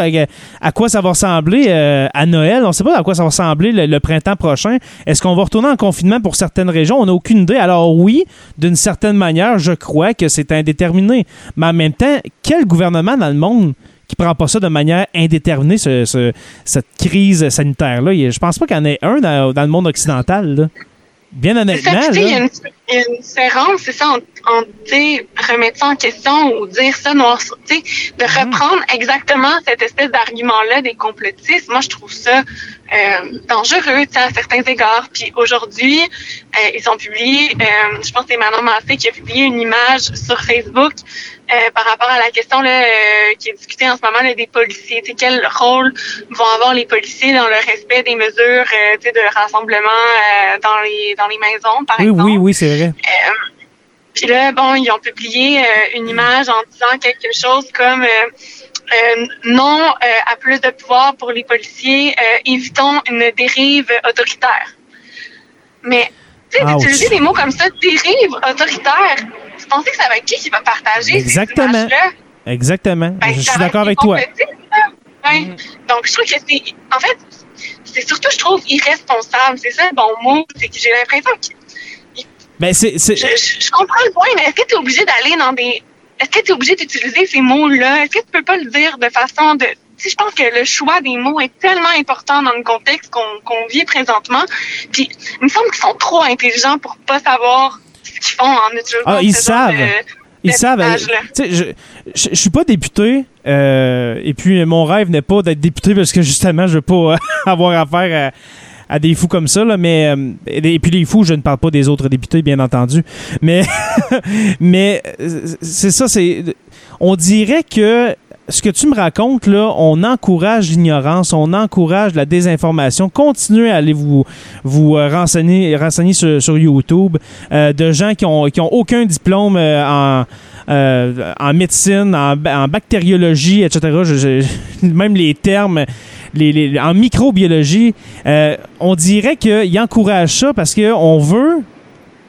[SPEAKER 2] à, quoi ça va ressembler euh, à Noël. On sait pas à quoi ça va ressembler le, printemps prochain. Est-ce qu'on va retourner en confinement pour certaines régions? On n'a aucune idée. Alors oui, d'une certaine manière, je crois que c'est indéterminé. Mais en même temps, quel gouvernement dans le monde qui prend pas ça de manière indéterminée, ce, cette crise sanitaire-là. Je pense pas qu'il y en ait un dans, dans le monde occidental. Là. Bien honnêtement.
[SPEAKER 3] Il y, a une différence, c'est ça, en, remettre ça en question ou dire ça noir sur, de mhm. reprendre exactement cette espèce d'argument-là des complotistes. Moi, je trouve ça euh, dangereux, à certains égards. Puis aujourd'hui, euh, ils ont publié, euh, je pense que c'est Manon Massé qui a publié une image sur Facebook euh, par rapport à la question là, euh, qui est discutée en ce moment là, des policiers. Quel rôle vont avoir les policiers dans le respect des mesures euh, de rassemblement dans les dans les maisons, par
[SPEAKER 2] oui,
[SPEAKER 3] exemple?
[SPEAKER 2] Oui, oui, c'est vrai.
[SPEAKER 3] Puis là, bon, ils ont publié une image en disant quelque chose comme non à plus de pouvoir pour les policiers, évitons une dérive autoritaire. Mais tu sais, d'utiliser des mots comme ça, dérive autoritaire, tu pensez que ça va être qui qui va partager
[SPEAKER 2] Exactement. Ces Exactement. Ben, je suis d'accord avec toi.
[SPEAKER 3] Ouais. Donc, je trouve que c'est. En fait, c'est surtout, je trouve, irresponsable. C'est ça le bon mot. C'est que j'ai l'impression que.
[SPEAKER 2] Ben, c'est. Je,
[SPEAKER 3] je, comprends le point, mais est-ce que tu es obligé d'aller dans des. Est-ce que tu es obligé d'utiliser ces mots-là? Est-ce que tu peux pas le dire de façon de. Tu sais, je pense que le choix des mots est tellement important dans le contexte qu'on vit présentement. Puis, il me semble qu'ils sont trop intelligents pour pas savoir qu'ils font en utilisant
[SPEAKER 2] ah, ils savent. ils savent. Euh, je, je, je suis pas député euh, et puis mon rêve n'est pas d'être député parce que justement je veux pas avoir affaire à, des fous comme ça là, mais euh, et puis les fous je ne parle pas des autres députés bien entendu mais mais c'est ça c'est on dirait que ce que tu me racontes, là, on encourage l'ignorance, on encourage la désinformation. Continuez à aller vous, vous euh, renseigner, renseigner sur, YouTube euh, de gens qui ont, qui ont aucun diplôme euh, en, en médecine, en, bactériologie, etc. même les termes. Les, en microbiologie, on dirait qu'ils encouragent ça parce qu'on veut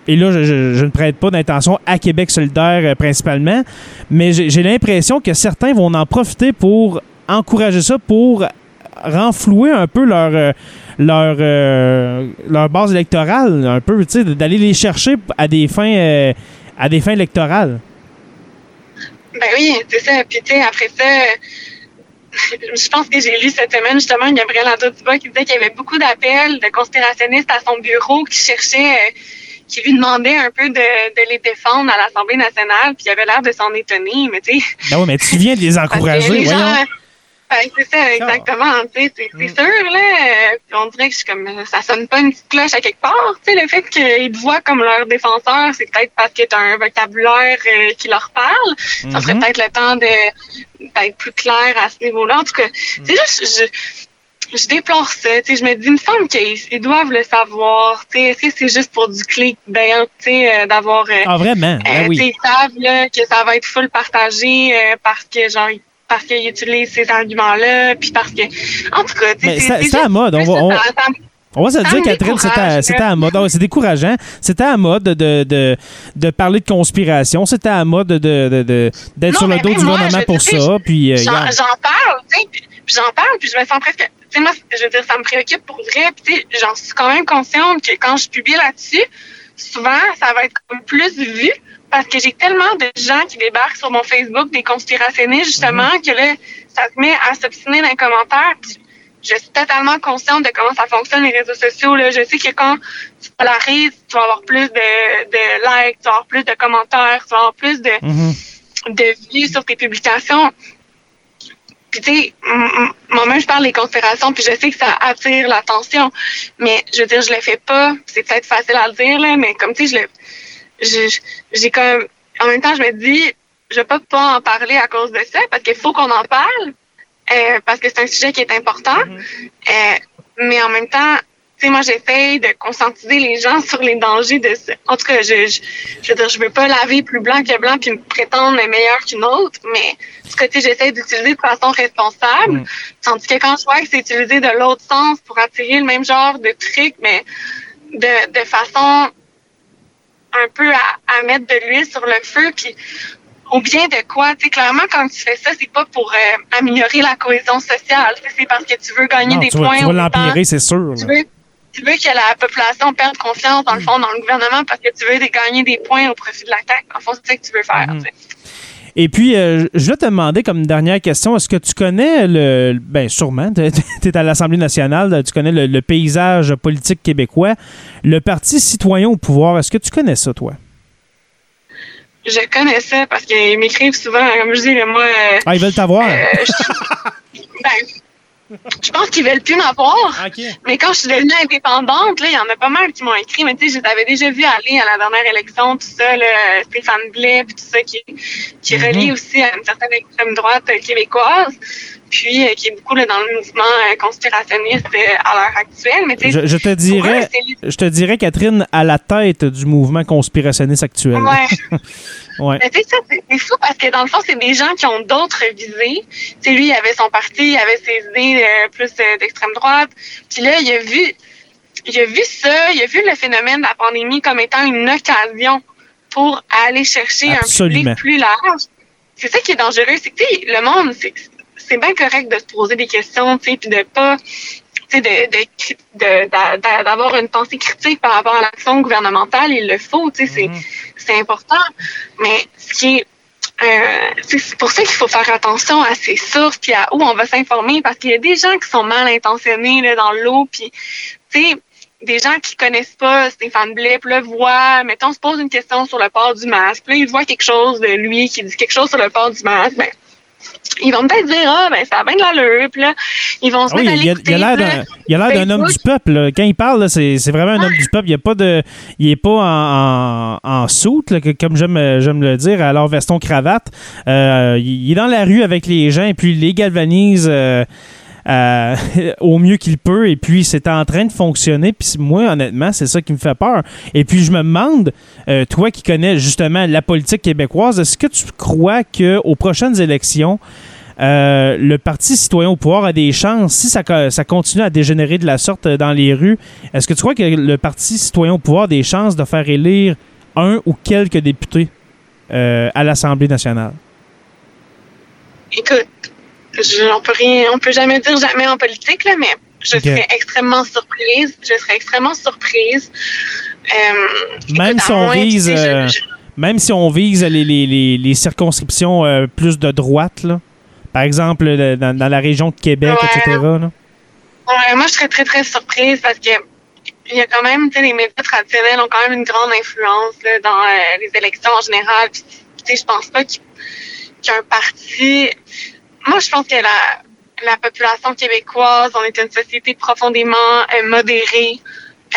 [SPEAKER 2] et là, je, ne prête pas d'intention à Québec solidaire euh, principalement, mais j'ai l'impression que certains vont en profiter pour encourager ça, pour renflouer un peu leur, euh, leur, euh, leur base électorale, un peu, tu sais, d'aller les chercher à des fins, à des fins électorales.
[SPEAKER 3] Ben oui, c'est ça. Puis, tu sais, après ça, je pense que j'ai lu cette semaine, justement, Gabriel Nadeau-Dubois qui disait qu'il y avait beaucoup d'appels de conspirationnistes à son bureau qui cherchaient qui lui demandait un peu de, de les défendre à l'Assemblée nationale, puis il avait l'air de s'en étonner, mais tu sais.
[SPEAKER 2] Ben oui, mais tu viens de les encourager, voyons.
[SPEAKER 3] Ben, c'est ça, exactement. C'est mm. sûr, là. Puis on dirait que je suis comme, ça sonne pas une petite cloche à quelque part. Tu sais, le fait qu'ils te voient comme leur défenseur, c'est peut-être parce que tu as un vocabulaire euh, qui leur parle. Ça serait mm-hmm. peut-être le temps d'être plus clair à ce niveau-là. En tout cas, c'est juste, je, je déplore ça. je me dis, il me semble qu'ils doivent le savoir. Est-ce que c'est juste pour du clic euh, d'avoir. Euh,
[SPEAKER 2] ah, vraiment? Ben
[SPEAKER 3] euh,
[SPEAKER 2] oui.
[SPEAKER 3] Ils savent là, que ça va être full partagé euh, parce que, genre, parce qu'ils utilisent ces arguments-là, puis parce que. En tout cas,
[SPEAKER 2] c'est à mode. On va, on... On va se dire, Catherine, c'était à, à, mode. c'est décourageant. C'était à mode de, de, de, parler de conspiration. C'était à mode de, de, d'être sur le dos du gouvernement pour ça. Puis,
[SPEAKER 3] j'en, parle, tu sais, puis j'en parle, puis je me sens presque sais, moi, je veux dire, ça me préoccupe pour vrai. Puis, j'en suis quand même consciente que quand je publie là-dessus, souvent, ça va être plus vu parce que j'ai tellement de gens qui débarquent sur mon Facebook, des conspirationnistes, justement, mhm. que là, ça se met à s'obstiner dans les commentaires. Puis, je suis totalement consciente de comment ça fonctionne, les réseaux sociaux. Là. Je sais que quand tu polarises, tu vas avoir plus de, de likes, tu vas avoir plus de commentaires, tu vas avoir plus de, mhm. de vues sur tes publications. Puis tu sais, moi-même je parle des conspirations, puis je sais que ça attire l'attention, mais je veux dire, je le fais pas. C'est peut-être facile à le dire là, mais comme tu sais, je le, j'ai comme, en même temps, je me dis, je peux pas en parler à cause de ça, parce qu'il faut qu'on en parle, euh, parce que c'est un sujet qui est important. Mm-hmm. Euh, mais en même temps, sais, moi, j'essaye de conscientiser les gens sur les dangers de ça. En tout cas, je, je, je veux dire, je veux pas laver plus blanc que blanc puis me prétendre meilleur qu'une autre, mais ce côté, j'essaie d'utiliser de façon responsable. Mm. Tandis que quand je vois que c'est utilisé de l'autre sens pour attirer le même genre de truc, mais de, de façon un peu à, à mettre de l'huile sur le feu, puis au bien de quoi? Tu sais, clairement, quand tu fais ça, c'est pas pour euh, améliorer la cohésion sociale. C'est parce que tu veux gagner des points.
[SPEAKER 2] Tu vas l'empirer, c'est sûr
[SPEAKER 3] tu veux que la population perde confiance, dans le fond, dans le gouvernement parce que tu veux gagner des points au profit de la CAQ. En fond, c'est ça que tu veux faire. Mhm.
[SPEAKER 2] Et puis, euh, je vais te demander comme dernière question, est-ce que tu connais le... Ben sûrement, tu es à l'Assemblée nationale, tu connais le, paysage politique québécois. Le Parti citoyen au pouvoir, est-ce que tu connais ça, toi?
[SPEAKER 3] Je connais ça parce qu'ils m'écrivent souvent, comme je dis, moi... Euh,
[SPEAKER 2] ah, ils veulent t'avoir?
[SPEAKER 3] ben, je pense qu'ils veulent plus m'avoir. Mais quand je suis devenue indépendante, là, il y en a pas mal qui m'ont écrit. Mais tu sais, je t'avais déjà vu aller à la dernière élection, tout ça, là, Stéphane Blais, puis tout ça, qui, qui mhm. aussi à une certaine extrême droite québécoise. Puis, euh, qui est beaucoup là, dans le mouvement euh, conspirationniste euh, à l'heure actuelle. Mais,
[SPEAKER 2] je, je te dirais, je te dirais, Catherine, à la tête du mouvement conspirationniste actuel.
[SPEAKER 3] Ouais. Ouais. Mais tu sais, c'est fou parce que dans le fond, c'est des gens qui ont d'autres visées. Tu lui, il avait son parti, il avait ses idées euh, plus euh, d'extrême droite. Puis là, il a vu, il a vu ça, il a vu le phénomène de la pandémie comme étant une occasion pour aller chercher un public plus large. C'est ça qui est dangereux, c'est que le monde, c'est bien correct de se poser des questions, tu sais, puis de pas d'avoir de, de, une pensée critique par rapport à l'action gouvernementale, il le faut, tu sais, c'est mhm. important. Mais ce qui est euh, c'est pour ça qu'il faut faire attention à ces sources puis à où on va s'informer parce qu'il y a des gens qui sont mal intentionnés là, dans l'eau puis tu sais des gens qui connaissent pas Stéphane Blais, puis là, voient, mettons, se pose une question sur le port du masque, puis là, ils voient quelque chose de lui qui dit quelque chose sur le port du masque, ben, ils vont peut-être dire ah ben ça a bien de l'allure puis là ils vont se ah mettre à l'écouter.
[SPEAKER 2] Il a l'air il a l'air d'un homme du peuple quand il parle c'est vraiment un homme du peuple. Il a pas de il est pas en, en, soute comme j'aime j'aime le dire alors veston cravate. Euh, il est dans la rue avec les gens et puis il les galvanise euh, euh, au mieux qu'il peut. Et puis, c'est en train de fonctionner. Puis, moi, honnêtement, c'est ça qui me fait peur. Et puis, je me demande, euh, toi qui connais justement la politique québécoise, est-ce que tu crois qu'aux prochaines élections, euh, le Parti citoyen au pouvoir a des chances, si ça, ça, continue à dégénérer de la sorte dans les rues, est-ce que tu crois que le Parti citoyen au pouvoir a des chances de faire élire un ou quelques députés à l'Assemblée nationale?
[SPEAKER 3] Écoute, on peut rien, on peut jamais dire jamais en politique, là, mais je serais extrêmement surprise. Je serais extrêmement surprise.
[SPEAKER 2] Euh, même, si on vise, euh, même si on vise les, les, les, circonscriptions euh, plus de droite, là. par exemple dans, dans, la région de Québec, etc. Là.
[SPEAKER 3] Ouais, moi, je serais très, très surprise parce que il y a quand même, tu sais, les médias traditionnels ont quand même une grande influence là, dans les élections en général. Puis, tu sais, je pense pas qu'il y a un parti moi, je pense que la, la population québécoise, on est une société profondément euh, modérée.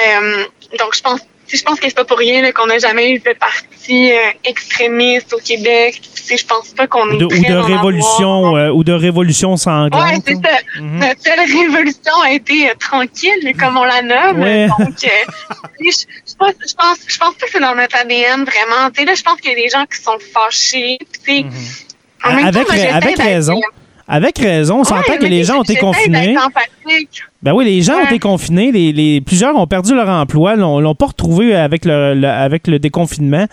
[SPEAKER 3] Euh, donc, je pense, je pense que c'est pas pour rien qu'on n'a jamais eu de parti euh, extrémiste au Québec. Je pense pas qu'on est
[SPEAKER 2] de, ou de révolution ou de révolution sanglante.
[SPEAKER 3] Ouais, c'est ça. Mhm. Notre seule révolution a été tranquille, comme on la nomme. Donc, je, je, pense, je pense, je pense pas que c'est dans notre ADN vraiment. Tu sais, là, je pense qu'il y a des gens qui sont fâchés. Tu sais,
[SPEAKER 2] avec, avec raison. Avec raison, on s'entend que les gens ont été confinés. Ben oui, les gens ont été confinés. Les, plusieurs ont perdu leur emploi, l'ont, l'ont pas retrouvé avec le, avec le déconfinement.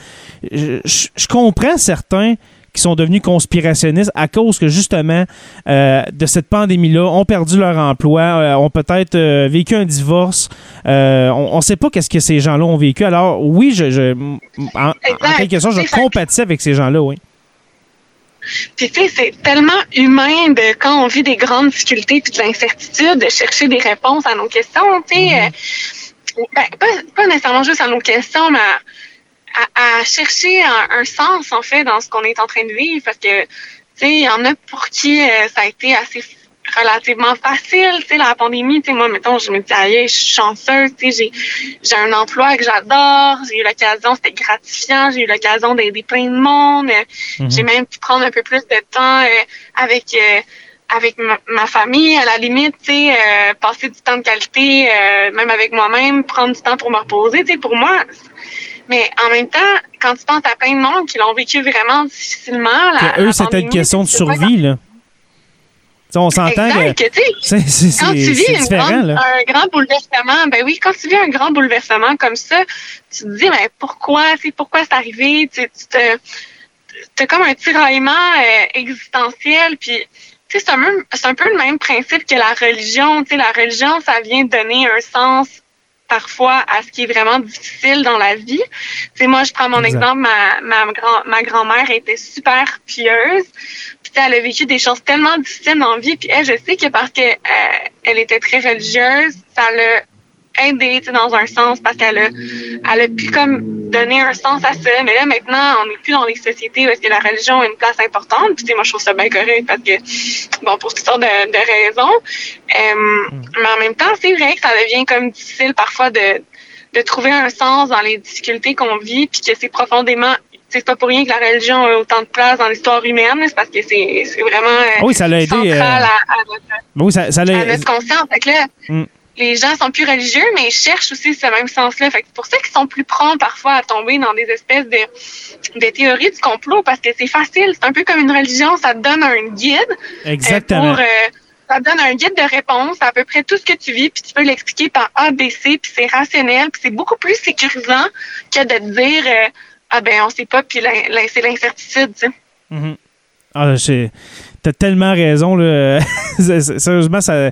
[SPEAKER 2] Je, comprends certains qui sont devenus conspirationnistes à cause que justement euh, de cette pandémie-là ont perdu leur emploi, euh, ont peut-être euh, vécu un divorce. on ne sait pas qu'est-ce que ces gens-là ont vécu. Alors oui, je, je en, en, quelque sorte, je compatis avec ces gens-là, oui.
[SPEAKER 3] Puis tu sais, c'est tellement humain de quand on vit des grandes difficultés puis de l'incertitude, de chercher des réponses à nos questions, tu sais. Ben, pas, pas, nécessairement juste à nos questions, mais à, à chercher un, sens, en fait, dans ce qu'on est en train de vivre. Parce que, tu sais, il y en a pour qui euh, ça a été assez relativement facile, tu sais, la pandémie, tu sais, moi, mettons, je me dis, aïe, je suis chanceuse, tu sais, j'ai, j'ai un emploi que j'adore, j'ai eu l'occasion, c'était gratifiant, j'ai eu l'occasion d'aider plein de monde, mhm. j'ai même pu prendre un peu plus de temps euh, avec euh, avec ma, famille, à la limite, tu sais, euh, passer du temps de qualité, même avec moi-même, prendre du temps pour me reposer, tu sais, pour moi, mais en même temps, quand tu penses à plein de monde qui l'ont vécu vraiment difficilement, là,
[SPEAKER 2] eux, c'était une question de survie, là on s'entend que, c'est
[SPEAKER 3] quand tu vis un grand bouleversement, ben oui, quand tu vis un grand bouleversement comme ça, tu te dis, mais pourquoi, pourquoi c'est arrivé, tu, te, as comme un tiraillement euh, existentiel, puis c'est un, un peu le même principe que la religion. La religion, ça vient donner un sens parfois à ce qui est vraiment difficile dans la vie. Moi, je prends mon exemple, ma, ma, grand, ma grand-mère était super pieuse. Elle a vécu des choses tellement difficiles dans la vie. Puis elle, je sais que parce qu'elle euh, elle était très religieuse, ça l'a aidé dans un sens parce qu'elle a, elle a pu comme donner un sens à ça. Mais là, maintenant, on n'est plus dans les sociétés est-ce que la religion a une place importante. Puis, moi, je trouve ça bien correct parce que, bon, pour toutes sortes de, de raisons. Euh, mais en même temps, c'est vrai que ça devient comme difficile parfois de, de trouver un sens dans les difficultés qu'on vit puis que c'est profondément c'est pas pour rien que la religion a autant de place dans l'histoire humaine, c'est parce que c'est vraiment euh,
[SPEAKER 2] oui, ça l'a aidé,
[SPEAKER 3] central
[SPEAKER 2] euh,
[SPEAKER 3] à, à, notre,
[SPEAKER 2] oui, ça, ça
[SPEAKER 3] à notre conscience. Fait que là,
[SPEAKER 2] Mm.
[SPEAKER 3] les gens sont plus religieux, mais ils cherchent aussi ce même sens-là. Fait que c'est pour ça qu'ils sont plus prompts parfois à tomber dans des espèces de, de théories du complot, parce que c'est facile. C'est un peu comme une religion, ça te donne un guide. euh,
[SPEAKER 2] Exactement.
[SPEAKER 3] pour, euh, ça te donne un guide de réponse à, à peu près tout ce que tu vis, puis tu peux l'expliquer par A, B, C, puis c'est rationnel, puis c'est beaucoup plus sécurisant que de te dire ah ben on sait pas, puis c'est l'incertitude. tu sais.
[SPEAKER 2] Mhm. Ah, T'as tellement raison. Là. Sérieusement, ça.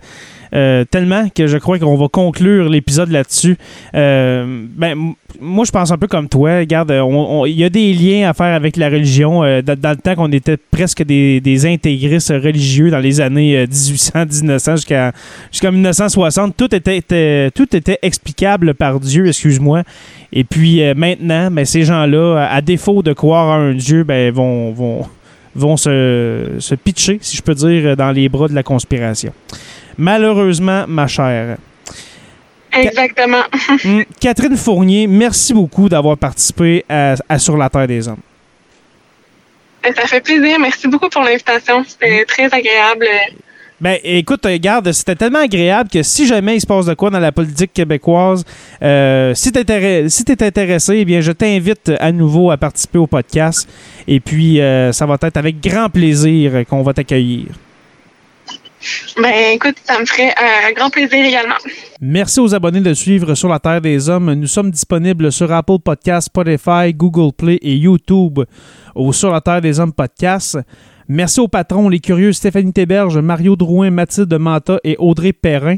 [SPEAKER 2] Euh, tellement que je crois qu'on va conclure l'épisode là-dessus. Euh, ben, moi, je pense un peu comme toi. Regarde, on- il y a des liens à faire avec la religion. euh, dans, le temps qu'on était presque des, intégristes religieux dans les années euh, 1800, 1900 jusqu'à jusqu'à 1960, tout était, tout était explicable par Dieu, excuse-moi. Et puis euh, maintenant, ben, ces gens-là, à défaut de croire en un Dieu, ben, vont, vont, vont se pitcher, si je peux dire, dans les bras de la conspiration. Malheureusement, ma chère.
[SPEAKER 3] Exactement.
[SPEAKER 2] Hum, Catherine Fournier, merci beaucoup d'avoir participé à, à Sur la Terre des Hommes.
[SPEAKER 3] Ça fait plaisir. Merci beaucoup pour l'invitation. C'était très agréable.
[SPEAKER 2] Ben, écoute, regarde, c'était tellement agréable que si jamais il se passe de quoi dans la politique québécoise, euh, si tu es, si t'es intéressé, eh bien, je t'invite à nouveau à participer au podcast. Et puis, euh, ça va être avec grand plaisir qu'on va t'accueillir.
[SPEAKER 3] Ben écoute, ça me ferait un grand plaisir également.
[SPEAKER 2] Merci aux abonnés de suivre Sur la Terre des Hommes. Nous sommes disponibles sur Apple Podcasts, Spotify, Google Play et YouTube au Sur la Terre des Hommes podcast. Merci aux patrons, les curieux Stéphanie Théberge, Mario Drouin, Mathilde Manta et Audrey Perrin.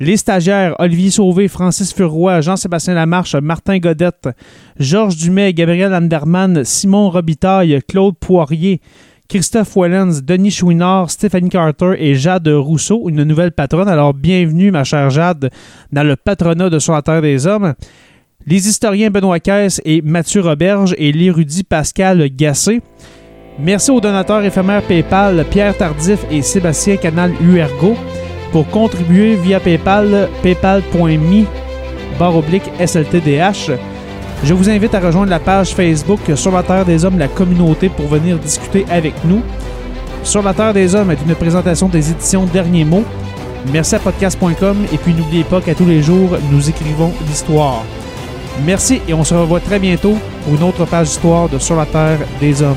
[SPEAKER 2] Les stagiaires Olivier Sauvé, Francis Furoy, Jean-Sébastien Lamarche, Martin Godette, Georges Dumais, Gabriel Anderman, Simon Robitaille, Claude Poirier, Christophe Wellens, Denis Chouinard, Stéphanie Carter et Jade Rousseau, une nouvelle patronne. Alors, bienvenue, ma chère Jade, dans le patronat de Sur la Terre des Hommes. Les historiens Benoît Caisse et Mathieu Roberge et l'érudit Pascal Gassé. Merci aux donateurs éphémères PayPal Pierre Tardif et Sébastien Canal Huergo. Pour contribuer via PayPal, paypal.me barre oblique SLTDH. Je vous invite à rejoindre la page Facebook Sur la Terre des Hommes, la communauté, pour venir discuter avec nous. Sur la Terre des Hommes est une présentation des éditions Derniers mots. Merci à podcast.com et puis n'oubliez pas qu'à tous les jours, nous écrivons l'histoire. Merci et on se revoit très bientôt pour une autre page d'histoire de Sur la Terre des Hommes.